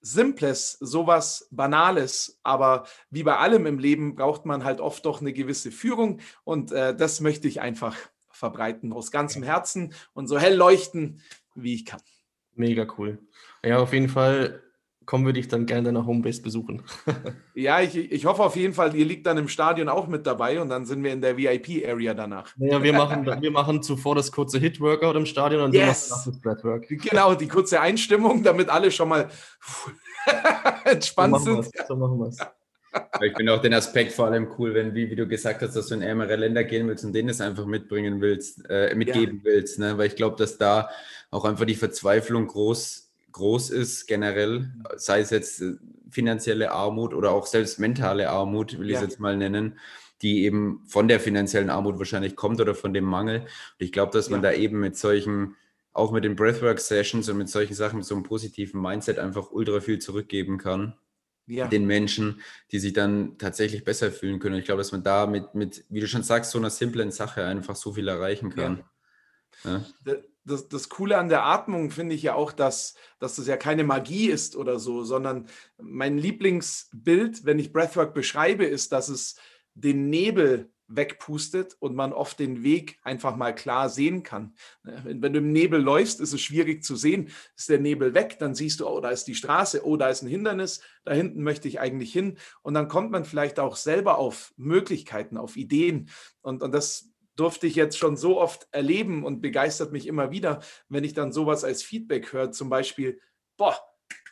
Simples, sowas Banales, aber wie bei allem im Leben braucht man halt oft doch eine gewisse Führung und äh, das möchte ich einfach verbreiten aus ganzem Herzen und so hell leuchten, wie ich kann. Mega cool. Ja, auf jeden Fall kommen wir dich dann gerne nach Homebase besuchen. [LAUGHS] ja, ich, ich hoffe auf jeden Fall, ihr liegt dann im Stadion auch mit dabei und dann sind wir in der VIP-Area danach. Ja, wir machen, wir machen zuvor das kurze Hit-Workout im Stadion und yes. du machst das Breadwork. Genau, die kurze Einstimmung, damit alle schon mal [LAUGHS] entspannt so sind. So machen wir es. Ich finde auch den Aspekt vor allem cool, wenn, wie, wie du gesagt hast, dass du in ärmere Länder gehen willst und denen es einfach mitbringen willst, äh, mitgeben ja. willst. Ne? Weil ich glaube, dass da auch einfach die Verzweiflung groß groß ist generell, sei es jetzt äh, finanzielle Armut oder auch selbst mentale Armut, will ich es jetzt mal nennen, die eben von der finanziellen Armut wahrscheinlich kommt oder von dem Mangel. Und ich glaube, dass man ja. da eben mit solchen, auch mit den Breathwork-Sessions und mit solchen Sachen, mit so einem positiven Mindset einfach ultra viel zurückgeben kann. Ja. den Menschen, die sich dann tatsächlich besser fühlen können. Und ich glaube, dass man da mit, mit, wie du schon sagst, so einer simplen Sache einfach so viel erreichen kann. Ja. Das, das Coole an der Atmung finde ich ja auch, dass, dass das ja keine Magie ist oder so, sondern mein Lieblingsbild, wenn ich Breathwork beschreibe, ist, dass es den Nebel wegpustet und man oft den Weg einfach mal klar sehen kann. Ne, wenn, wenn, du im Nebel läufst, ist es schwierig zu sehen. Ist der Nebel weg, dann siehst du, oh, da ist die Straße, oh, da ist ein Hindernis, da hinten möchte ich eigentlich hin. Und dann kommt man vielleicht auch selber auf Möglichkeiten, auf Ideen. Und, und das durfte ich jetzt schon so oft erleben und begeistert mich immer wieder, wenn ich dann sowas als Feedback höre, zum Beispiel, boah,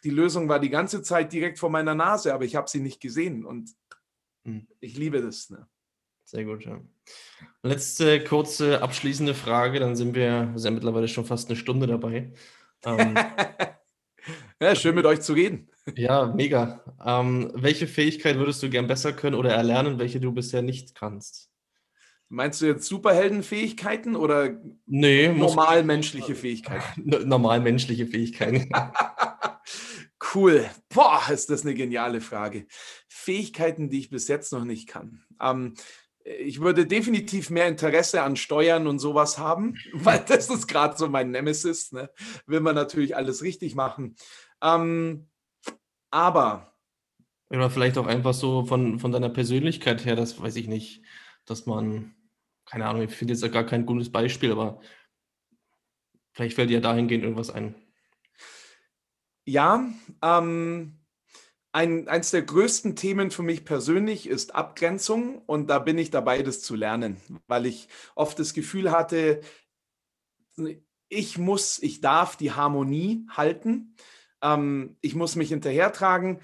die Lösung war die ganze Zeit direkt vor meiner Nase, aber ich habe sie nicht gesehen und hm. ich liebe das. Ne? Sehr gut, ja. Letzte kurze abschließende Frage, dann sind wir, wir sind mittlerweile schon fast eine Stunde dabei. Ähm, [LAUGHS] ja, schön mit euch zu reden. Ja, mega. Ähm, welche Fähigkeit würdest du gern besser können oder erlernen, welche du bisher nicht kannst? Meinst du jetzt Superheldenfähigkeiten oder nee, normal menschliche Fähigkeiten? [LAUGHS] Normal menschliche Fähigkeiten. [LAUGHS] [LAUGHS] cool. Boah, ist das eine geniale Frage. Fähigkeiten, die ich bis jetzt noch nicht kann. Ähm, ich würde definitiv mehr Interesse an Steuern und sowas haben, weil das ist gerade so mein Nemesis. Ne? Will man natürlich alles richtig machen. Ähm, aber. Oder vielleicht auch einfach so von, von deiner Persönlichkeit her, das weiß ich nicht, dass man, keine Ahnung, ich finde jetzt gar kein gutes Beispiel, aber vielleicht fällt dir dahingehend irgendwas ein. Ja, ähm, ein, eins der größten Themen für mich persönlich ist Abgrenzung und da bin ich dabei, das zu lernen, weil ich oft das Gefühl hatte, ich muss, ich darf die Harmonie halten, ähm, ich muss mich hinterhertragen,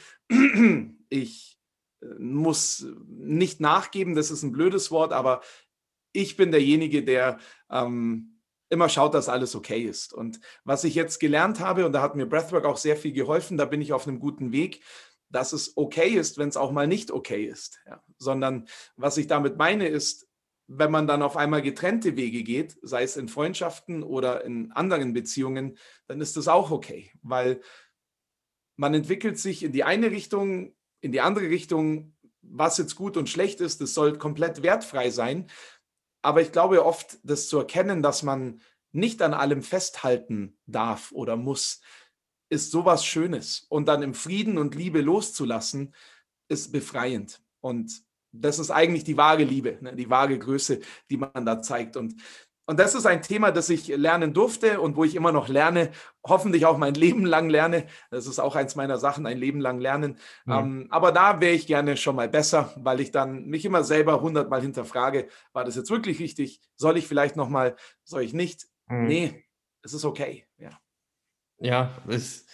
ich äh, muss nicht nachgeben, das ist ein blödes Wort, aber ich bin derjenige, der ähm, immer schaut, dass alles okay ist. Und was ich jetzt gelernt habe, und da hat mir Breathwork auch sehr viel geholfen, da bin ich auf einem guten Weg, dass es okay ist, wenn es auch mal nicht okay ist. Ja. Sondern was ich damit meine ist, wenn man dann auf einmal getrennte Wege geht, sei es in Freundschaften oder in anderen Beziehungen, dann ist das auch okay, weil man entwickelt sich in die eine Richtung, in die andere Richtung, was jetzt gut und schlecht ist, das soll komplett wertfrei sein. Aber ich glaube oft, das zu erkennen, dass man nicht an allem festhalten darf oder muss, ist sowas Schönes. Und dann im Frieden und Liebe loszulassen, ist befreiend. Und das ist eigentlich die wahre Liebe, ne? die wahre Größe, die man da zeigt. Und, und das ist ein Thema, das ich lernen durfte und wo ich immer noch lerne, hoffentlich auch mein [LAUGHS] Leben lang lerne. Das ist auch eins meiner Sachen, ein Leben lang lernen. Mhm. Ähm, aber da wäre ich gerne schon mal besser, weil ich dann mich immer selber hundertmal hinterfrage, war das jetzt wirklich richtig? Soll ich vielleicht nochmal, soll ich nicht? Mhm. Nee, es ist okay. Ja. Ja, ich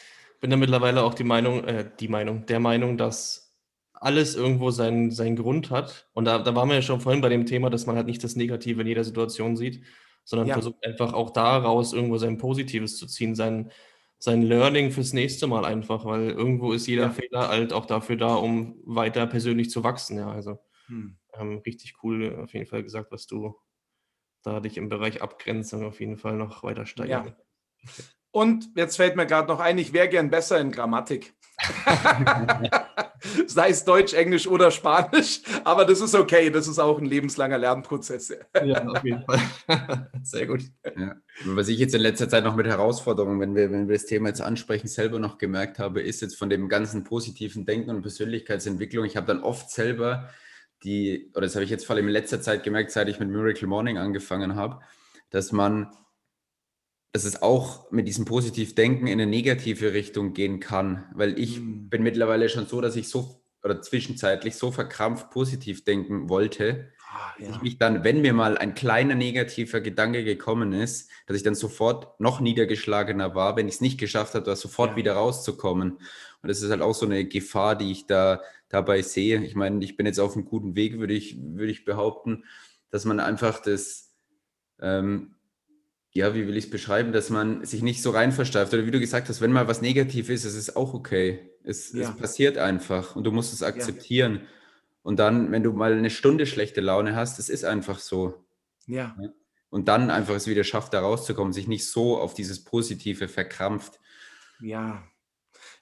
bin da mittlerweile auch die Meinung, äh, die Meinung, der Meinung, dass alles irgendwo seinen, seinen Grund hat. Und da, da waren wir ja schon vorhin bei dem Thema, dass man halt nicht das Negative in jeder Situation sieht, sondern ja. versucht einfach auch daraus irgendwo sein Positives zu ziehen, sein, sein Learning fürs nächste Mal einfach, weil irgendwo ist jeder ja. Fehler halt auch dafür da, um weiter persönlich zu wachsen. Ja, also hm. ähm, richtig cool auf jeden Fall gesagt, was du da dich im Bereich Abgrenzung auf jeden Fall noch weiter steigern. Ja. Und jetzt fällt mir gerade noch ein, ich wäre gern besser in Grammatik. [LAUGHS] [LAUGHS] [LAUGHS] Sei es Deutsch, Englisch oder Spanisch, aber das ist okay, das ist auch ein lebenslanger Lernprozess. ja, auf jeden Fall. [LAUGHS] Sehr gut. Ja. Was ich jetzt in letzter Zeit noch mit Herausforderungen, wenn wir, wenn wir das Thema jetzt ansprechen, selber noch gemerkt habe, ist jetzt von dem ganzen positiven Denken und Persönlichkeitsentwicklung, ich habe dann oft selber die, oder das habe ich jetzt vor allem in letzter Zeit gemerkt, seit ich mit Miracle Morning angefangen habe, dass man dass es auch mit diesem Positivdenken in eine negative Richtung gehen kann, weil ich mhm. bin mittlerweile schon so, dass ich so oder zwischenzeitlich so verkrampft positiv denken wollte, ah, ja. dass ich mich dann, wenn mir mal ein kleiner negativer Gedanke gekommen ist, dass ich dann sofort noch niedergeschlagener war, wenn ich es nicht geschafft habe, sofort ja. wieder rauszukommen. Und das ist halt auch so eine Gefahr, die ich da dabei sehe. Ich meine, ich bin jetzt auf einem guten Weg, würde ich, würde ich behaupten, dass man einfach das ähm, ja, wie will ich es beschreiben, dass man sich nicht so rein versteift. Oder wie du gesagt hast, wenn mal was negativ ist, es ist auch okay. Es, ja. es passiert einfach und du musst es akzeptieren. Ja. Und dann, wenn du mal eine Stunde schlechte Laune hast, es ist einfach so. Ja. Und dann einfach es wieder schafft, da rauszukommen, sich nicht so auf dieses Positive verkrampft. Ja,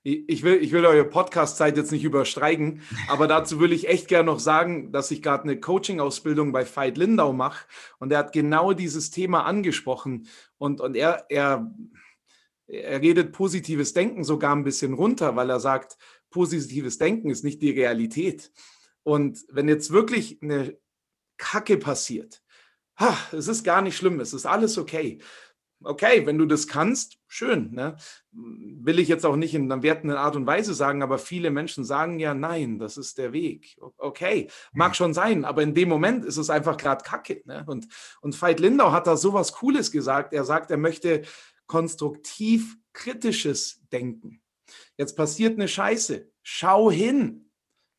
ich will, ich will eure Podcast-Zeit jetzt nicht überstreiken, aber dazu will ich echt gerne noch sagen, dass ich gerade eine Coaching-Ausbildung bei Veit Lindau mache und er hat genau dieses Thema angesprochen und, und er, er, er redet positives Denken sogar ein bisschen runter, weil er sagt, positives Denken ist nicht die Realität. Und wenn jetzt wirklich eine Kacke passiert. Ha, es ist gar nicht schlimm, es ist alles okay. Okay, wenn du das kannst, schön. Ne? Will ich jetzt auch nicht in einer wertenden Art und Weise sagen, aber viele Menschen sagen ja, nein, das ist der Weg. Okay, mag schon sein, aber in dem Moment ist es einfach gerade Kacke. Ne? Und, und Veit Lindau hat da sowas Cooles gesagt. Er sagt, er möchte konstruktiv kritisches Denken. Jetzt passiert eine Scheiße. Schau hin.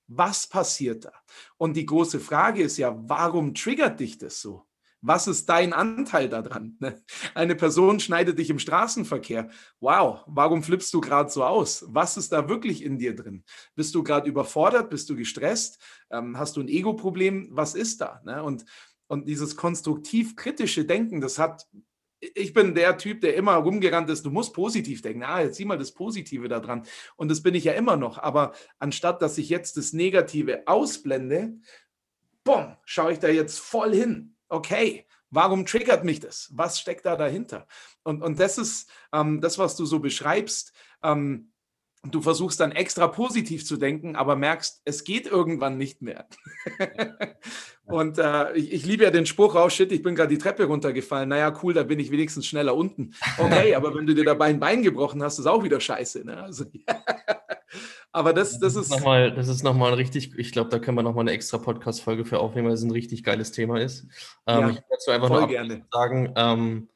Was passiert da? Und die große Frage ist ja, warum triggert dich das so? Was ist dein Anteil daran? Ne? [LAUGHS] Eine Person schneidet dich im Straßenverkehr. Wow, warum flippst du gerade so aus? Was ist da wirklich in dir drin? Bist du gerade überfordert? Bist du gestresst? Ähm, hast du ein Ego-Problem? Was ist da? Ne? Und, und dieses konstruktiv-kritische Denken, das hat ich bin der Typ, der immer rumgerannt ist, du musst positiv denken. Ah, jetzt sieh mal das Positive da dran. Und das bin ich ja immer noch. Aber anstatt dass ich jetzt das Negative ausblende, bumm, schaue ich da jetzt voll hin okay, warum triggert mich das? Was steckt da dahinter? Und, und das ist ähm, das, was du so beschreibst. Ähm, du versuchst dann extra positiv zu denken, aber merkst, es geht irgendwann nicht mehr. [LAUGHS] und äh, ich, ich, liebe ja den Spruch raus, shit, ich bin gerade die Treppe runtergefallen. Naja, cool, da bin ich wenigstens schneller unten. Okay, [LAUGHS] aber wenn du dir dabei ein Bein gebrochen hast, ist auch wieder scheiße. Ne? Also, aber das, das, ist. Nochmal, das ist nochmal ein richtig, ich glaube, da können wir nochmal eine extra Podcast-Folge für aufnehmen, weil es ein richtig geiles Thema ist. Ähm, ja, ich dazu einfach nur gerne. sagen, ähm,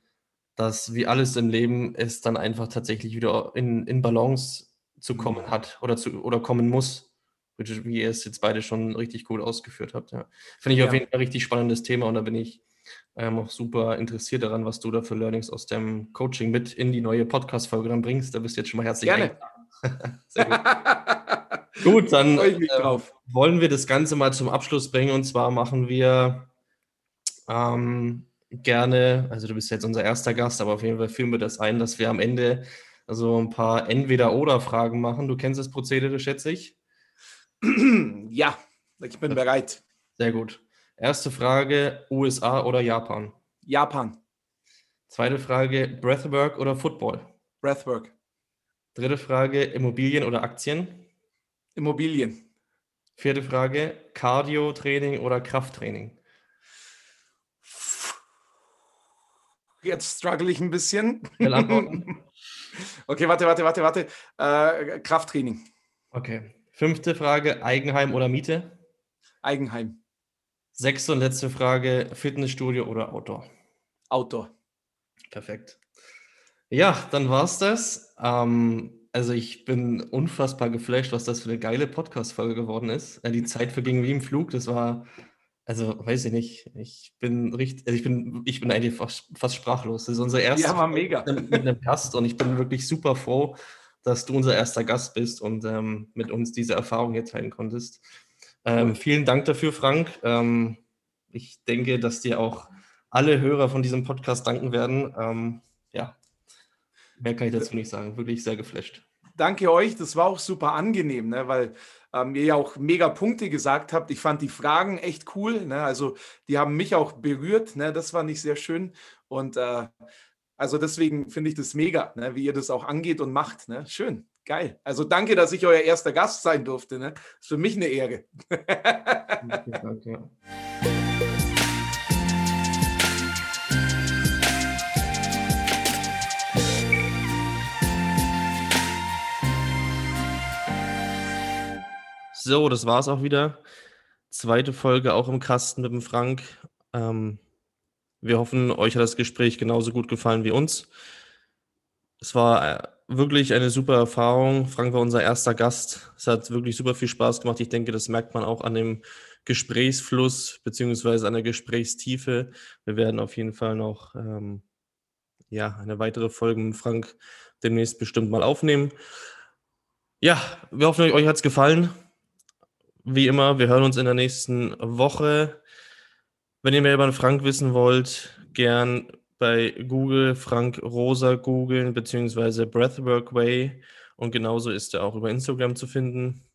dass wie alles im Leben es dann einfach tatsächlich wieder in, in Balance zu kommen hat oder, zu, oder kommen muss. Wie ihr es jetzt beide schon richtig cool ausgeführt habt. Ja. Finde ich ja. auf jeden Fall ein richtig spannendes Thema und da bin ich ähm, auch super interessiert daran, was du da für Learnings aus dem Coaching mit in die neue Podcast-Folge dann bringst. Da bist du jetzt schon mal herzlich Gerne. [LAUGHS] Sehr gut. [LAUGHS] gut, dann äh, wollen wir das Ganze mal zum Abschluss bringen. Und zwar machen wir ähm, gerne, also du bist jetzt unser erster Gast, aber auf jeden Fall führen wir das ein, dass wir am Ende so ein paar Entweder-Oder-Fragen machen. Du kennst das Prozedere, schätze ich? [CLEARS THROAT] Ja, ich bin bereit. Sehr gut. Erste Frage: USA oder Japan? Japan. Zweite Frage: Breathwork oder Football? Breathwork. Dritte Frage, Immobilien oder Aktien? Immobilien. Vierte Frage, Cardio-Training oder Krafttraining? Jetzt struggle ich ein bisschen. [LAUGHS] okay, warte, warte, warte, warte. Äh, Krafttraining. Okay. Fünfte Frage, Eigenheim oder Miete? Eigenheim. Sechste und letzte Frage, Fitnessstudio oder Outdoor? Outdoor. Perfekt. Ja, dann war's das. Ähm, also ich bin unfassbar geflasht, was das für eine geile Podcast-Folge geworden ist. Äh, die Zeit verging wie im Flug. Das war, also weiß ich nicht. Ich bin richtig, also ich bin, ich bin eigentlich fast, fast sprachlos. Das ist unser erster ja, war mega. mit einem Gast und ich bin wirklich super froh, dass du unser erster Gast bist und ähm, mit uns diese Erfahrung hier teilen konntest. Ähm, vielen Dank dafür, Frank. Ähm, ich denke, dass dir auch alle Hörer von diesem Podcast danken werden. Mehr kann ich dazu nicht sagen. Wirklich sehr geflasht. Danke euch. Das war auch super angenehm, ne? weil ähm, ihr ja auch mega Punkte gesagt habt. Ich fand die Fragen echt cool. Ne? Also die haben mich auch berührt. Ne? Das war nicht sehr schön. Und äh, also deswegen finde ich das mega, ne? wie ihr das auch angeht und macht. Ne? Schön. Geil. Also danke, dass ich euer erster Gast sein durfte. Ne? Ist für mich eine Ehre. danke, danke. [LAUGHS] So, das war es auch wieder. Zweite Folge auch im Kasten mit dem Frank. Ähm, wir hoffen, euch hat das Gespräch genauso gut gefallen wie uns. Es war äh, wirklich eine super Erfahrung. Frank war unser erster Gast. Es hat wirklich super viel Spaß gemacht. Ich denke, das merkt man auch an dem Gesprächsfluss beziehungsweise an der Gesprächstiefe. Wir werden auf jeden Fall noch ähm, ja, eine weitere Folge mit Frank demnächst bestimmt mal aufnehmen. Ja, wir hoffen, euch hat es gefallen wie immer, wir hören uns in der nächsten Woche. Wenn ihr mehr über den Frank wissen wollt, gern bei Google Frank Rosa googeln, beziehungsweise Breathwork Way. Und genauso ist er auch über Instagram zu finden.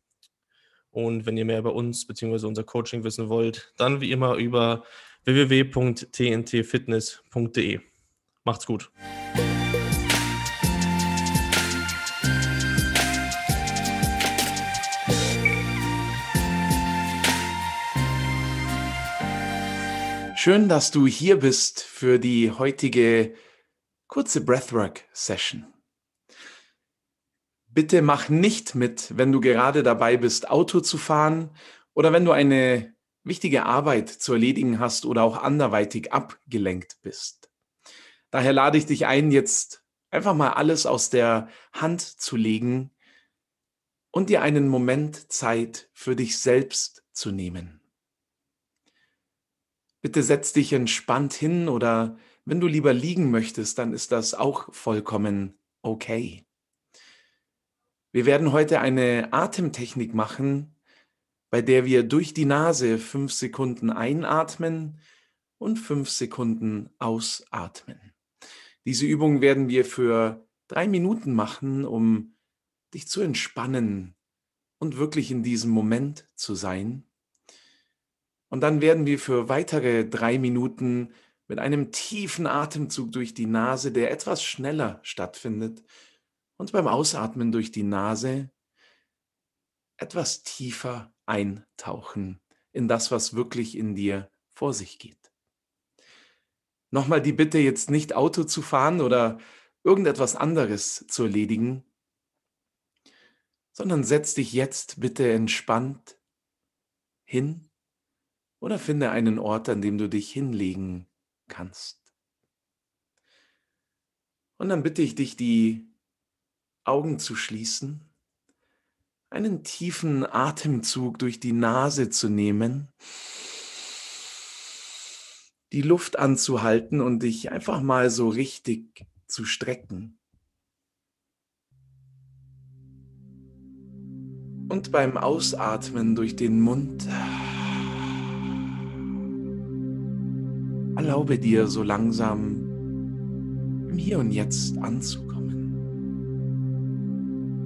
Und wenn ihr mehr über uns bzw. unser Coaching wissen wollt, dann wie immer über www.tntfitness.de. Macht's gut. Schön, dass du hier bist für die heutige kurze Breathwork-Session. Bitte mach nicht mit, wenn du gerade dabei bist, Auto zu fahren oder wenn du eine wichtige Arbeit zu erledigen hast oder auch anderweitig abgelenkt bist. Daher lade ich dich ein, jetzt einfach mal alles aus der Hand zu legen und dir einen Moment Zeit für dich selbst zu nehmen. Bitte setz dich entspannt hin oder wenn du lieber liegen möchtest, dann ist das auch vollkommen okay. Wir werden heute eine Atemtechnik machen, bei der wir durch die Nase fünf Sekunden einatmen und fünf Sekunden ausatmen. Diese Übung werden wir für drei Minuten machen, um dich zu entspannen und wirklich in diesem Moment zu sein. Und dann werden wir für weitere drei Minuten mit einem tiefen Atemzug durch die Nase, der etwas schneller stattfindet, und beim Ausatmen durch die Nase etwas tiefer eintauchen in das, was wirklich in dir vor sich geht. Nochmal die Bitte, jetzt nicht Auto zu fahren oder irgendetwas anderes zu erledigen, sondern setz dich jetzt bitte entspannt hin oder finde einen Ort, an dem du dich hinlegen kannst. Und dann bitte ich dich, die Augen zu schließen, einen tiefen Atemzug durch die Nase zu nehmen, die Luft anzuhalten und dich einfach mal so richtig zu strecken. Und beim Ausatmen durch den Mund Erlaube dir so langsam im Hier und Jetzt anzukommen.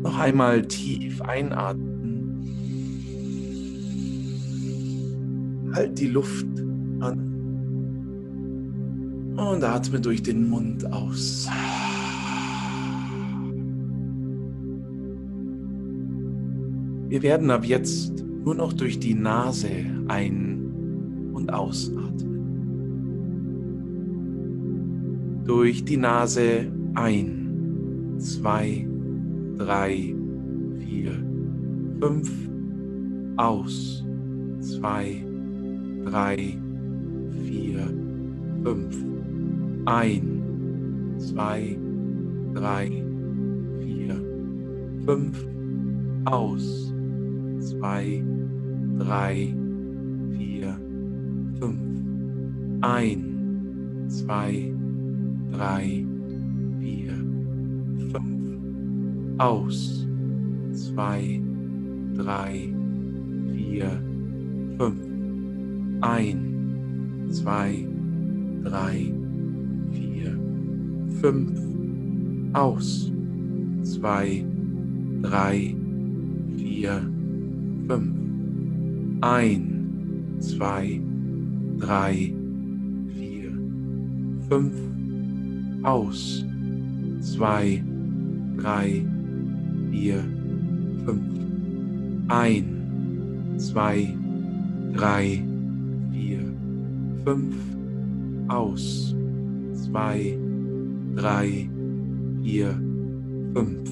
Noch einmal tief einatmen. Halt die Luft an und atme durch den Mund aus. Wir werden ab jetzt nur noch durch die Nase ein- und ausatmen durch die Nase. Ein, zwei, drei, vier, fünf, aus, zwei, drei, vier, fünf, ein, zwei, drei, vier, fünf, aus, zwei, drei, vier, fünf, ein, zwei, drei, vier, fünf. Aus. Zwei, drei, vier, fünf. Ein, zwei, drei, vier, fünf. Aus. Zwei, drei, vier, fünf. Ein, zwei, drei, vier, fünf aus. Zwei, drei, vier, fünf. Ein, zwei, drei, vier, fünf. Aus. Zwei, drei, vier, fünf.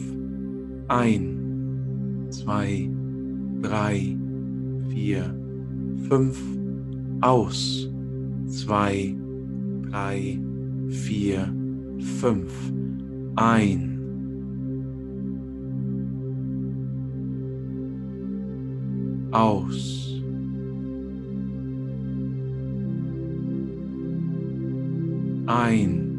Ein, zwei, drei, vier, fünf. Aus. Zwei, drei, vier, fünf ein. Aus. Ein.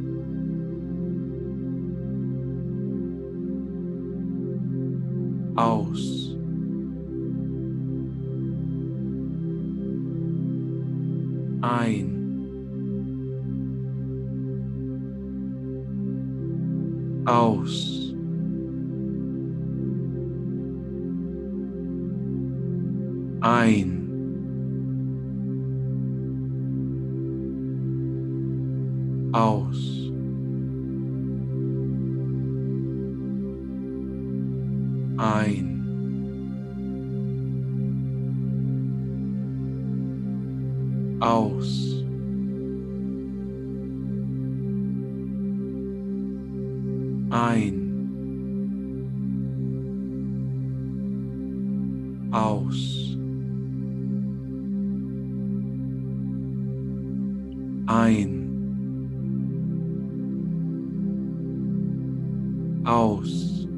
Aus.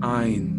Ein.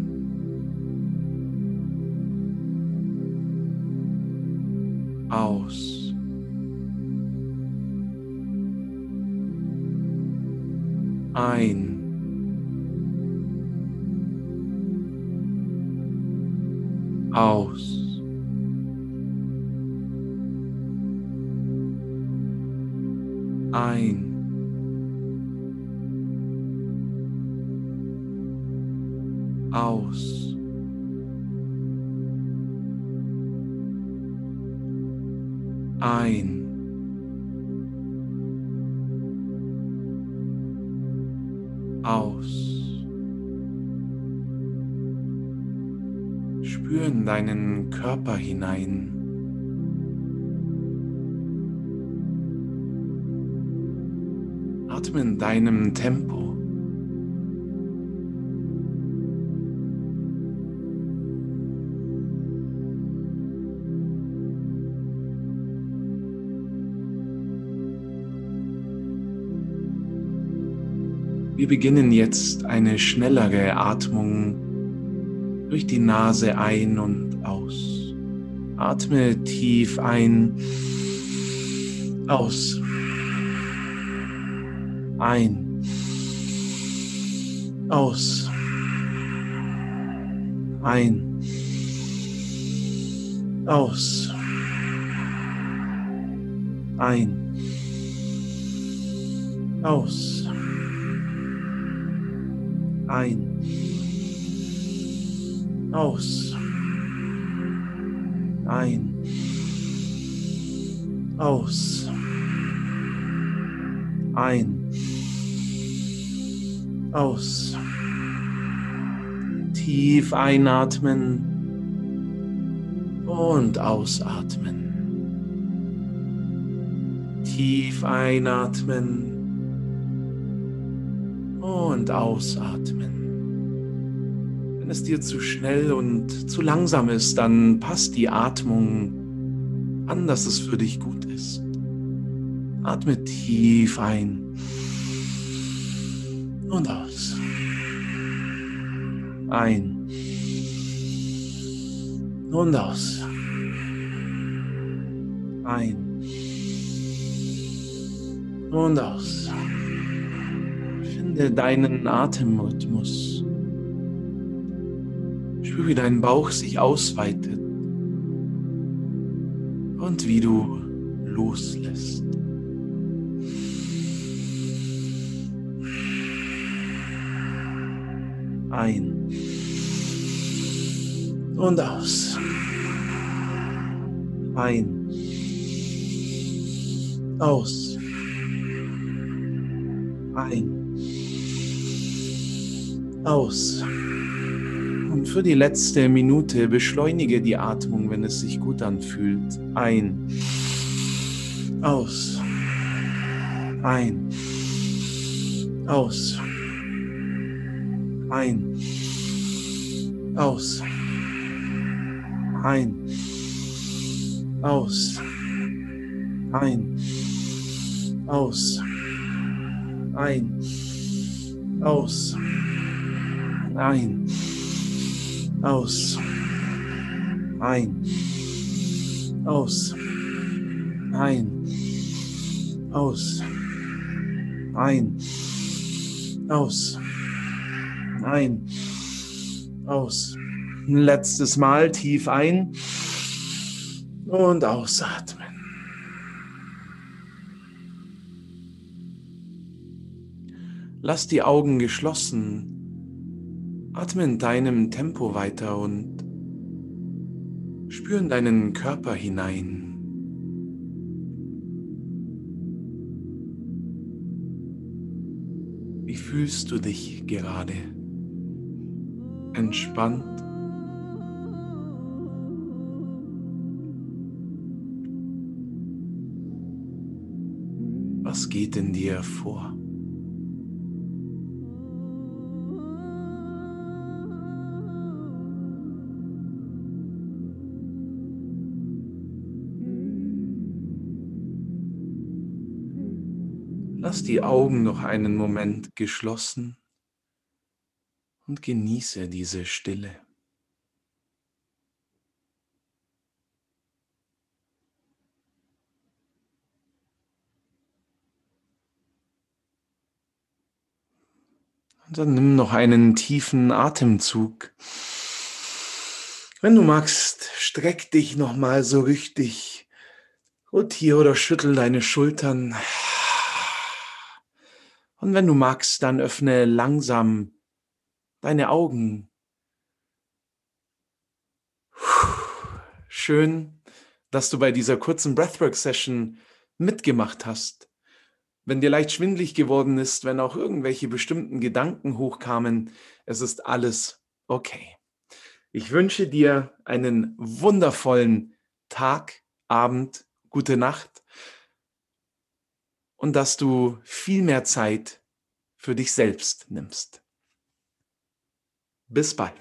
Beginnen jetzt eine schnellere Atmung durch die Nase ein und aus. Atme tief ein, aus. Ein, aus. Ein, aus. Ein, aus ein, aus, ein, aus, ein, aus. Tief einatmen und ausatmen. Tief einatmen und ausatmen. Wenn es dir zu schnell und zu langsam ist, dann passt die Atmung an, dass es für dich gut ist. Atme tief ein und aus. Ein und aus. Ein und aus deinen Atemrhythmus. Spür, wie dein Bauch sich ausweitet und wie du loslässt. Ein und aus. Ein. Aus. Ein aus. Und für die letzte Minute beschleunige die Atmung, wenn es sich gut anfühlt. Ein. Aus. Ein. Aus. Ein. Aus. Ein. Aus. Ein. Aus. Ein. Aus. Ein. Aus. Ein. Aus. Ein. Aus. Ein. Aus. Ein. Aus. Letztes Mal tief ein und ausatmen. Lass die Augen geschlossen Atme in deinem Tempo weiter und spür in deinen Körper hinein. Wie fühlst du dich gerade? Entspannt? Was geht in dir vor? Lass die Augen noch einen Moment geschlossen und genieße diese Stille. Und dann nimm noch einen tiefen Atemzug. Wenn du magst, streck dich noch mal so richtig. Rotier oder schüttel deine Schultern. Und wenn du magst, dann öffne langsam deine Augen. Schön, dass du bei dieser kurzen Breathwork-Session mitgemacht hast. Wenn dir leicht schwindlig geworden ist, wenn auch irgendwelche bestimmten Gedanken hochkamen, es ist alles okay. Ich wünsche dir einen wundervollen Tag, Abend, gute Nacht und dass du viel mehr Zeit für dich selbst nimmst. Bis bald.